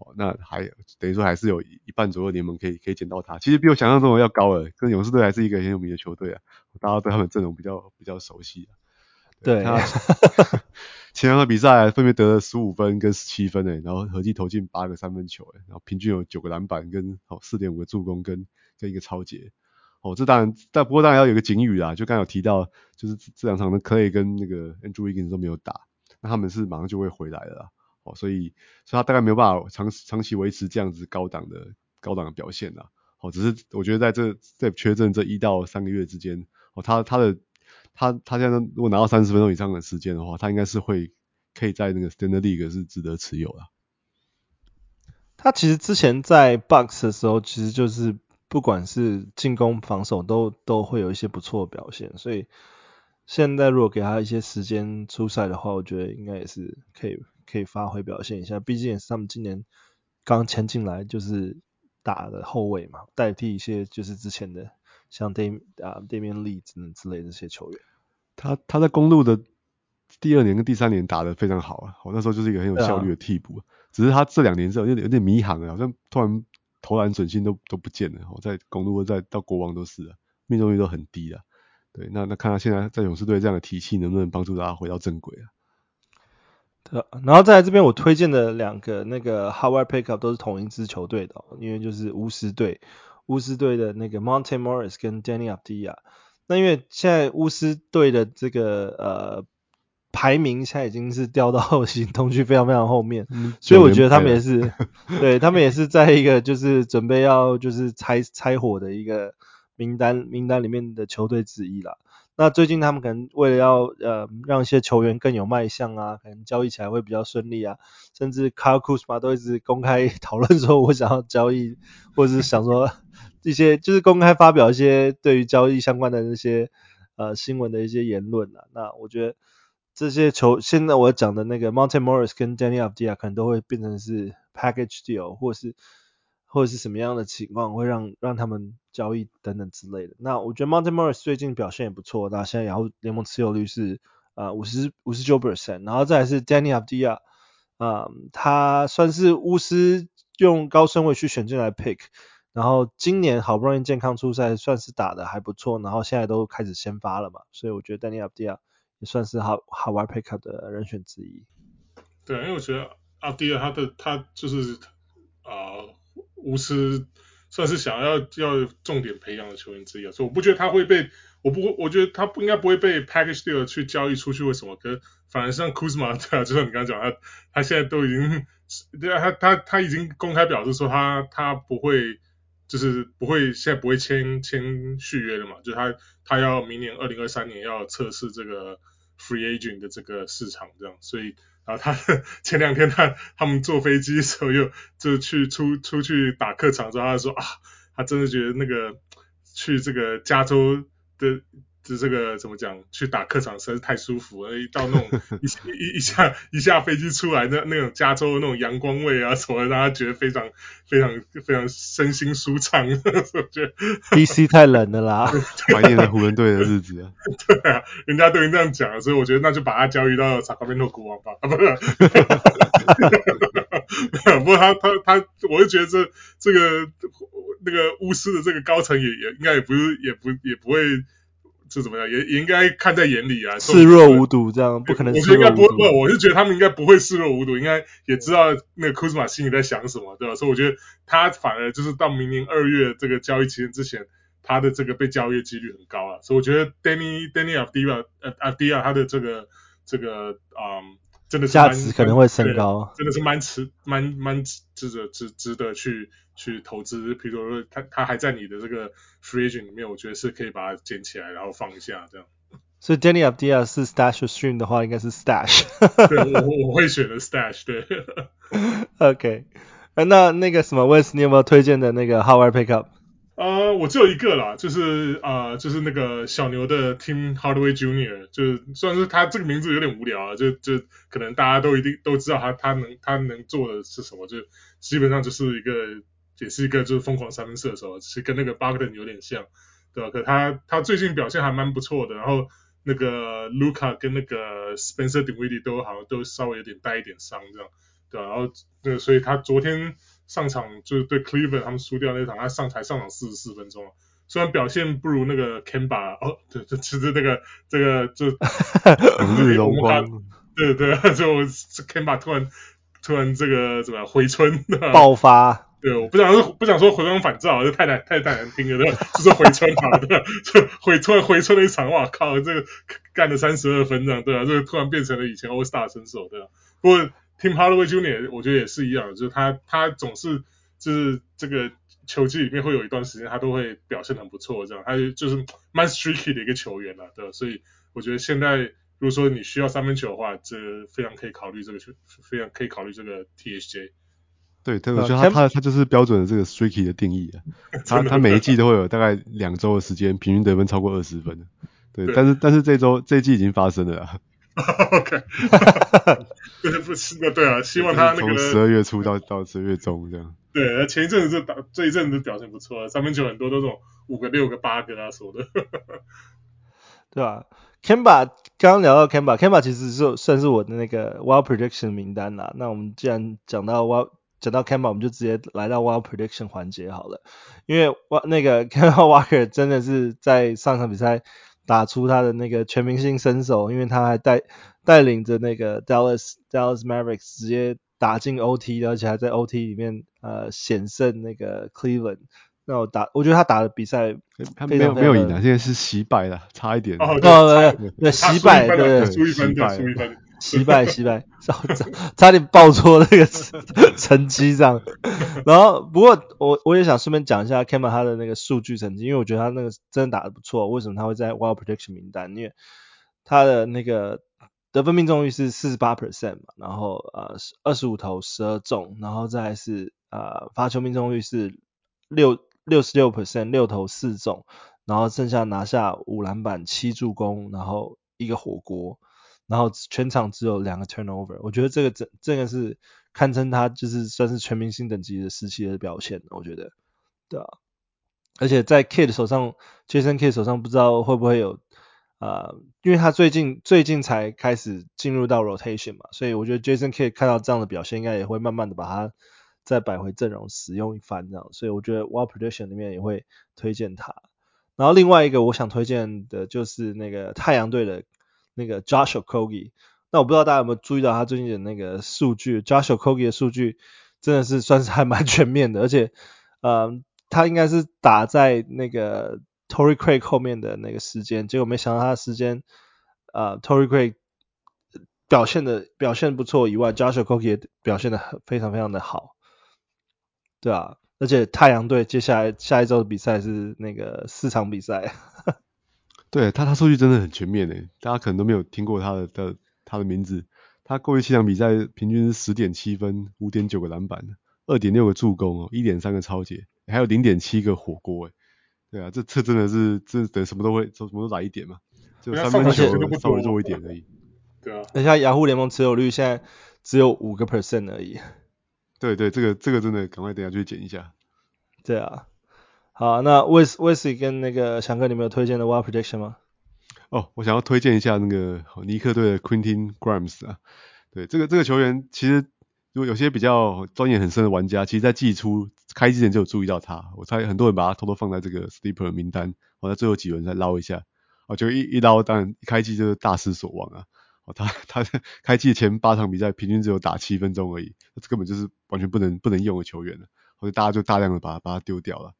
好，那还等于说还是有一半左右联盟可以可以捡到他，其实比我想象中的要高了，跟勇士队还是一个很有名的球队啊，大家对他们阵容比较比较熟悉啊，对。他 前两场比赛分别得了十五分跟十七分诶，然后合计投进八个三分球诶，然后平均有九个篮板跟哦四点五个助攻跟跟一个超截，哦这当然但不过当然要有个警语啦，就刚刚有提到就是这两场的 Clay 跟那个 Andrew Wiggins 都没有打，那他们是马上就会回来的啦，哦所以所以他大概没有办法长长期维持这样子高档的高档的表现啦，哦只是我觉得在这在缺阵这一到三个月之间，哦他他的。他他现在如果拿到三十分钟以上的时间的话，他应该是会可以在那个 Standard League 是值得持有的。他其实之前在 Bucks 的时候，其实就是不管是进攻防守都都会有一些不错的表现，所以现在如果给他一些时间出赛的话，我觉得应该也是可以可以发挥表现一下。毕竟也是他们今年刚签进来就是打的后卫嘛，代替一些就是之前的像 Dam 啊 Damion Lee 等等之类的这些球员。他他在公路的第二年跟第三年打得非常好啊，我那时候就是一个很有效率的替补，啊、只是他这两年之后有点有点迷航了，好像突然投篮准心都都不见了，我在公路再到国王都是了，命中率都很低了。对，那那看他现在在勇士队这样的体系能不能帮助大家回到正轨啊？对，然后在这边我推荐的两个那个 Howard Pickup 都是同一支球队的，因为就是巫师队，巫师队的那个 Monte Morris 跟 Danny Avdija。那因为现在巫师队的这个呃排名现在已经是掉到 行动区非常非常后面，嗯、所以我觉得他们也是，对他们也是在一个就是准备要就是拆拆伙的一个名单名单里面的球队之一啦。那最近他们可能为了要呃让一些球员更有卖相啊，可能交易起来会比较顺利啊，甚至 Kyle Kuzma 都一直公开 讨论说我想要交易，或者是想说。一些就是公开发表一些对于交易相关的那些呃新闻的一些言论啊，那我觉得这些球现在我讲的那个 Monte Morris 跟 Deni Avdija 可能都会变成是 package deal，或是或者是什么样的情况会让让他们交易等等之类的。那我觉得 Monte Morris 最近表现也不错，那现在然后联盟持有率是呃五十五十九 percent，然后再来是 Danny Avdija，啊、他算是巫师用高顺位去选进来 pick。然后今年好不容易健康出赛，算是打得还不错，然后现在都开始先发了嘛，所以我觉得 Danny Avdija 也算是好好玩 pickup 的人选之一。对，因为我觉得 Avdija 他的他就是啊、呃，巫师算是想要要重点培养的球员之一啊，所以我不觉得他会被，我不我觉得他不应该不会被 package deal 去交易出去，为什么？可反而像 Kuzma 对啊，就像你刚刚讲，他他现在都已经对啊，他他他已经公开表示说他他不会。就是不会，现在不会签签续约了嘛？就他他要明年二零二三年要测试这个 free agent 的这个市场，这样，所以然后他前两天他他们坐飞机时候又就去出出去打客场之后，他说啊，他真的觉得那个去这个加州的。是这个怎么讲？去打客场实在是太舒服了，一到那种一一一下一下飞机出来，那那种加州的那种阳光味啊什么的，让他觉得非常非常非常身心舒畅。我觉得 DC 太冷了啦，怀念了湖人队的日子啊。对啊，人家都已经这样讲了，所以我觉得那就把他交易到萨卡梅诺国王吧。啊，不是，不过他他他，我就觉得这这个那个巫师的这个高层也也应该也不是也不也不会。是怎么样？也也应该看在眼里啊，视若无睹这样不可能。我觉得应该不会，不，我是觉得他们应该不会视若无睹，应该也知道那个库兹马心里在想什么，对吧？所以我觉得他反而就是到明年二月这个交易期间之前，他的这个被交易几率很高啊。所以我觉得 Danny Deni Avdija 呃 Avdija 他的这个这个嗯。真的是价值可能会升高，真的是蛮值蛮蛮值得值值得去去投资。比如说他他还在你的这个 free agent 里面，我觉得是可以把它捡起来，然后放一下这样。所以 Deni Avdija 是 stash stream 的话，应该是 stash。对，我我会选择 stash。对。OK，那那个什么，Wes，你有没有推荐的那个 Howard pickup？呃，我只有一个啦，就是呃，就是那个小牛的 Tim Hardaway Jr.，就虽然说他这个名字有点无聊啊，就就可能大家都一定都知道他他能他能做的是什么，就基本上就是一个也是一个就是疯狂三分射手，其实跟那个 Bogdan 有点像，对吧？可他他最近表现还蛮不错的，然后那个 Luka 跟那个 Spencer Dinwiddie 都好像都稍微有点带一点伤这样，对吧？然后对，所以他昨天。上场就是对 Cleveland 他们输掉那场，他上台上场四十四分钟，虽然表现不如那个 Kemba 哦，对，就其实那个这个就如 日荣光，对对，就 Kemba 突然突然这个怎么样回春爆发，对，我不想说不想说回光返照，这太难太太难听了，对吧？就是回春好的，就回突然回春了一场，哇靠，这个干了三十二分这样，对啊，这个突然变成了以前 All Star 身手，对吧？不过。Tim Hardaway Jr. 我觉得也是一样，就是他他总是就是这个球季里面会有一段时间他都会表现很不错，这样他就是蛮 streaky 的一个球员了，对吧？所以我觉得现在如果说你需要三分球的话，这非常可以考虑这个球，非常可以考虑这个 THJ。对，对，我觉得他他他就是标准的这个 streaky 的定义啊，他他每一季都会有大概两周的时间平均得分超过二十分，对，对但是但是这周这一季已经发生了啊。OK，对不是的，对啊，希望他那个从十二月初到到十二月中这样。对，前一阵子这打，这一阵子表现不错，三分球很多都是种五个、六个、八个他说的。对吧？Kemba 刚刚聊到 Kemba，Kemba 其实是算是我的那个 Wild Prediction 名单啦。那我们既然讲到 Wild，讲到 Kemba，我们就直接来到 Wild Prediction 环节好了。因为那个 Kemba Walker 真的是在上场比赛。打出他的那个全明星身手，因为他还带带领着那个 Dallas Dallas Mavericks 直接打进 OT，而且还在 OT 里面呃险胜那个 Cleveland。那我打，我觉得他打的比赛他没有没有赢啊，现在是惜败了，差一点。哦对对对，惜败对对，输一分对输一分。惜败惜败，差 差点报错那个 成绩这样。然后不过我我也想顺便讲一下 Kemba 他的那个数据成绩，因为我觉得他那个真的打得不错。为什么他会在 Wild Prediction 名单？因为他的那个得分命中率是四十八 percent 嘛，然后呃二十五投十二中，然后再是呃罚球命中率是六六十六 percent 六投四中，然后剩下拿下五篮板七助攻，然后一个火锅。然后全场只有两个 turnover，我觉得这个这这个是堪称他就是算是全明星等级的时期的表现，我觉得，对啊，而且在 Kid 手上，Jason Kidd 手上不知道会不会有啊、因为他最近最近才开始进入到 rotation 嘛，所以我觉得 Jason Kidd 看到这样的表现，应该也会慢慢的把他再摆回阵容使用一番这样，所以我觉得 Wild Prediction 里面也会推荐他。然后另外一个我想推荐的就是那个太阳队的那个 Joshua Kogi。那我不知道大家有没有注意到他最近的那个数据，Joshua Kogi 的数据真的是算是还蛮全面的，而且呃他应该是打在那个 Tory Craig 后面的那个时间，结果没想到他的时间呃，Tory Craig 表现的表现不错以外，Joshua Kogi 也表现的非常非常的好，对啊，而且太阳队接下来下一周的比赛是那个四场比赛，对他他数据真的很全面诶，大家可能都没有听过他的的他的名字，他过去七场比赛平均是十点七分，五点九个篮板，二点六个助攻哦，一点三个超截，还有零点七个火锅诶，对啊，这这真的是这等什么都会什么都来一点嘛，就三分球稍微弱一点而已。对啊，等下雅虎联盟持有率现在只有五个 percent 而已。对对，这个这个真的赶快等下去捡一下。对啊，好，那 Wes Wesley 跟那个翔哥，你们有推荐的 Wild Prediction 吗？哦，我想要推荐一下那个尼克队的 Quentin Grimes 啊。对，这个这个球员其实如果有些比较钻研很深的玩家，其实在季初开机前就有注意到他。我猜很多人把他偷偷放在这个 Sleeper 名单，我在最后几轮再捞一下。哦，就一一捞，当然开季就是大失所望啊。哦他他 开季前八场比赛平均只有打七分钟而已，这根本就是完全不能不能用的球员了，所以大家就大量的把他把他丢掉了。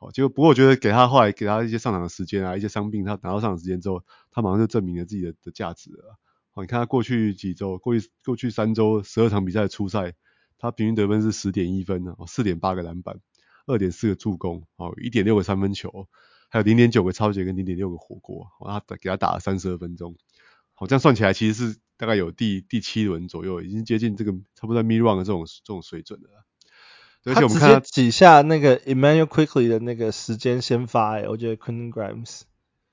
好，结果不过我觉得给他后来给他一些上场的时间啊，一些伤病，他拿到上场时间之后，他马上就证明了自己的的价值了。好，你看他过去几周，过去过去三周十二场比赛的出赛，他平均得分是十点一分呢，四点八个篮板，二点四个助攻，哦，一点六个三分球，还有零点九个抄截跟零点六个火锅，他给他打了三十二分钟。好，这样算起来其实是大概有第第七轮左右，已经接近这个差不多在 mid run 的这种这种水准了。而且我们看他直接挤下那个 Emmanuel Quickley 的那个时间先发，诶，我觉得 Quentin Grimes。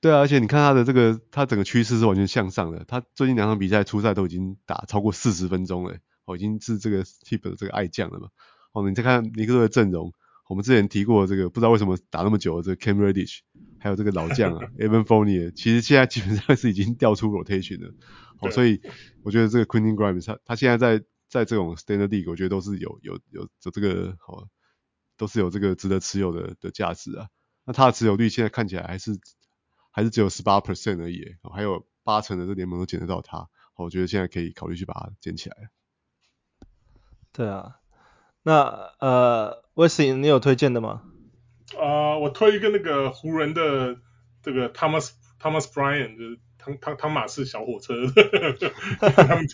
对啊，而且你看他的这个，他整个趋势是完全向上的。他最近两场比赛初赛都已经打超过四十分钟了，哦，已经是这个 tip 的这个爱将了嘛。哦，你再看尼克队的阵容，我们之前提过这个，不知道为什么打那么久的这个 Cam Reddish。还有这个老将啊，Evan Fournier，其实现在基本上是已经调出 rotation 了，哦，所以我觉得这个 Quentin Grimes 他他现在在在这种 Standard League，我觉得都是有有有有这个好，都是有这个值得持有的的价值啊。那他的持有率现在看起来还是还是只有十八 percent 而已，还有八成的这联盟都捡得到他，我觉得现在可以考虑去把它捡起来。对啊，那呃，Wesley 你有推荐的吗？啊、呃，我推一个那个湖人的这个 Thomas Thomas Bryant，就是汤汤汤马士小火车，他们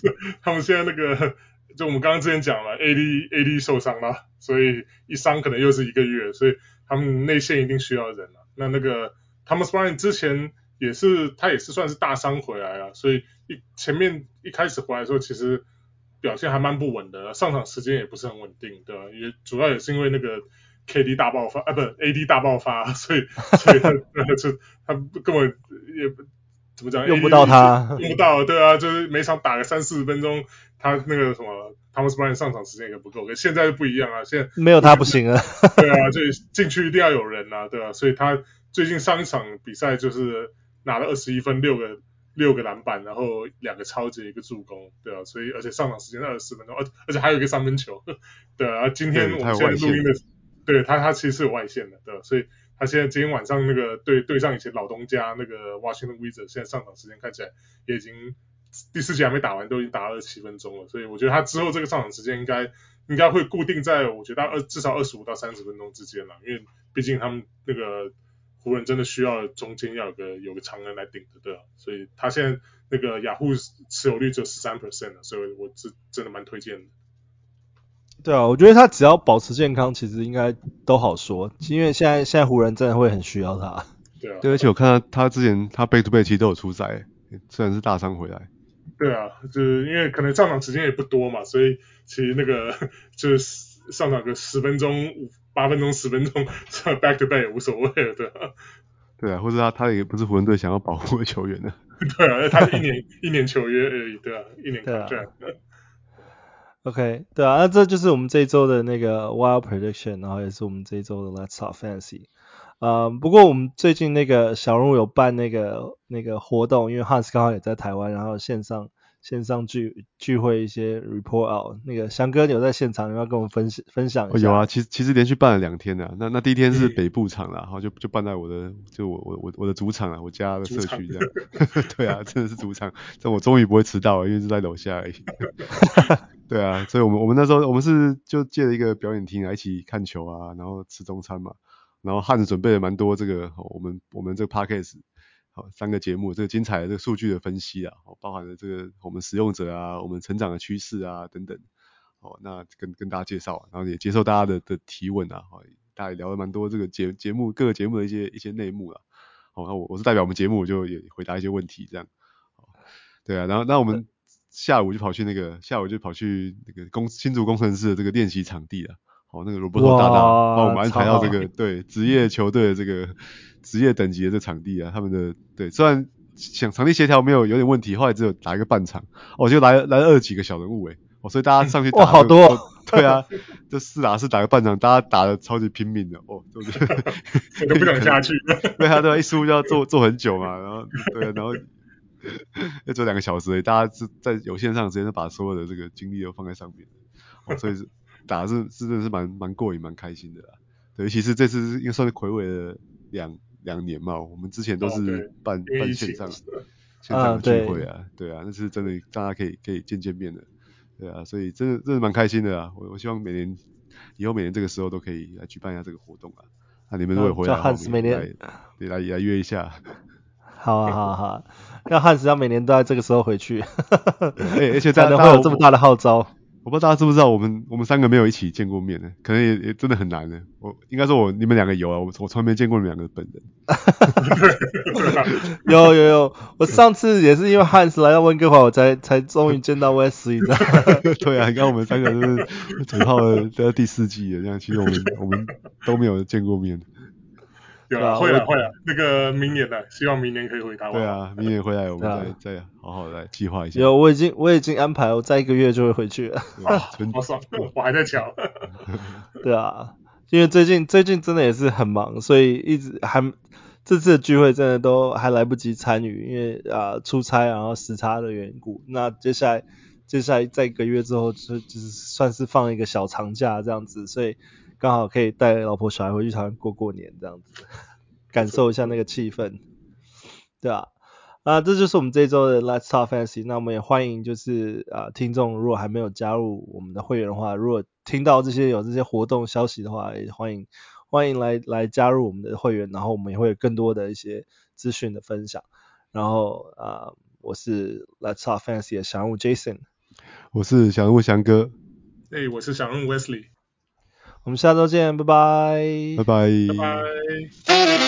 他们现在那个就我们刚刚之前讲了，AD AD 受伤了，所以一伤可能又是一个月，所以他们内线一定需要人了。那那个 Thomas b r y a n 之前也是他也是算是大伤回来了，所以一前面一开始回来的时候，其实表现还蛮不稳的，上场时间也不是很稳定，对吧？也主要也是因为那个。KD 大爆发啊，不，AD 大爆发，所以所以 他就他根本也不怎么讲，用不到他，用不到，对啊，就是每场打个三四十分钟，他那个什么，Thomas Bryant 上场时间也不够，跟现在就不一样啊，现在没有他不行啊，对啊，就进去一定要有人啊，对啊，所以他最近上一场比赛就是拿了二十一分，六个六个篮板，然后两个超级一个助攻，对啊，所以而且上场时间二十四分钟，而而且还有一个三分球，对啊，今天我们现在录音的。对他，他其实是有外线的，对，所以他现在今天晚上那个对对上以前老东家那个 Washington Wizards，现在上场时间看起来也已经第四节还没打完，都已经打了二十七分钟了，所以我觉得他之后这个上场时间应该应该会固定在我觉得二至少二十五到三十分钟之间了，因为毕竟他们那个湖人真的需要中间要有个有个长人来顶的，对啊，所以他现在那个雅虎持有率只有十三 percent 了，所以我是真的蛮推荐的。对啊，我觉得他只要保持健康，其实应该都好说。因为现在现在湖人真的会很需要他。对啊，对，而且我看他他之前他 back to back 其实都有出赛，虽然是大伤回来。对啊，就是因为可能上场时间也不多嘛，所以其实那个 就是上场个十分钟、八分钟、十分钟上 back to back 也无所谓了，对啊。对啊，或者他他也不是湖人队想要保护的球员呢。对啊，他是一年一年球约而已，对啊，一年对啊。OK，对啊，那这就是我们这一周的那个 Wild Prediction，然后也是我们这一周的 Let's Talk Fantasy。呃，不过我们最近那个小人物有办那个那个活动，因为 Hans 刚好也在台湾，然后线上线上聚聚会一些 report out，那个翔哥有在现场，有要跟我们分享分享一下？哦、有啊，其实其实连续办了两天的，那那第一天是北部场啦，然后就就办在我的就我我我我的主场啊，我家的社区这样。对啊，真的是主场，这我终于不会迟到了，因为是在楼下而已。对啊，所以我们我们那时候我们是就借了一个表演厅啊一起看球啊，然后吃中餐嘛，然后汉子准备了蛮多这个我们我们这个 podcast。好，三个节目，这个精彩的这个数据的分析啊，包含了这个我们使用者啊，我们成长的趋势啊等等，哦，那跟跟大家介绍，然后也接受大家的的提问啊，好，大家也聊了蛮多这个节节目各个节目的一些一些内幕了，好，那我我是代表我们节目，我就也回答一些问题这样，对啊，然后那我们下午就跑去那个下午就跑去那个工新竹工程师的这个练习场地了。哦，那个罗伯特大大帮我们安排到这个对职业球队的这个职业等级的这场地啊，他们的对虽然想场地协调没有有点问题，后来只有打一个半场，哦就来来了二十几个小人物诶，哦所以大家上去打哇好多、哦，对啊，这四打四打个半场，大家打的超级拼命的哦，对不对？我都 不想下去。对啊对啊，一输就要坐坐很久嘛，然后对啊，然后 要坐两个小时诶，大家是在有线上直接把所有的这个精力都放在上面，哦所以是。打是是真的是蛮蛮过瘾蛮开心的啦，对，尤其是这次应该算是魁违了两两年嘛，我们之前都是办、哦、办线上线上的聚会啊，啊对，对啊，那是真的大家可以可以见见面的，对啊，所以真的真的蛮开心的啊，我我希望每年以后每年这个时候都可以来举办一下这个活动啊，那你们如果回来，汉斯每年来来来约一下，好啊好啊好啊，让汉斯要每年都在这个时候回去，而且 才能会有这么大的号召。我不知道大家知不知道，我们我们三个没有一起见过面呢，可能也也真的很难呢。我应该说我你们两个有啊，我我从来没见过你们两个本人。有有有，我上次也是因为汉斯来到温哥华，我才才终于见到 Wesley 的。对啊，你看我们三个都是整套的，第四季了，这样其实我们我们都没有见过面。有啊，会啊会啊，那个明年的，希望明年可以回台湾。对啊，明年回来我们再再好好来计划一下。有，我已经我已经安排，我再一个月就会回去了。哇，好爽，我还在瞧。对啊，因为最近最近真的也是很忙，所以一直还这次的聚会真的都还来不及参与，因为啊、呃、出差然后时差的缘故。那接下来接下来在一个月之后就就是算是放一个小长假这样子，所以。刚好可以带老婆小孩回去台湾过过年，这样子 感受一下那个气氛，对啊，啊，这就是我们这一周的 Let's Talk Fantasy。那我们也欢迎，就是啊，听众如果还没有加入我们的会员的话，如果听到这些有这些活动消息的话，也欢迎欢迎来来加入我们的会员，然后我们也会有更多的一些资讯的分享。然后啊，我是 Let's Talk Fantasy 的小人物 Jason，我是小人物翔哥，哎，hey, 我是小人物 Wesley。我们下周见，拜拜。拜拜。拜拜。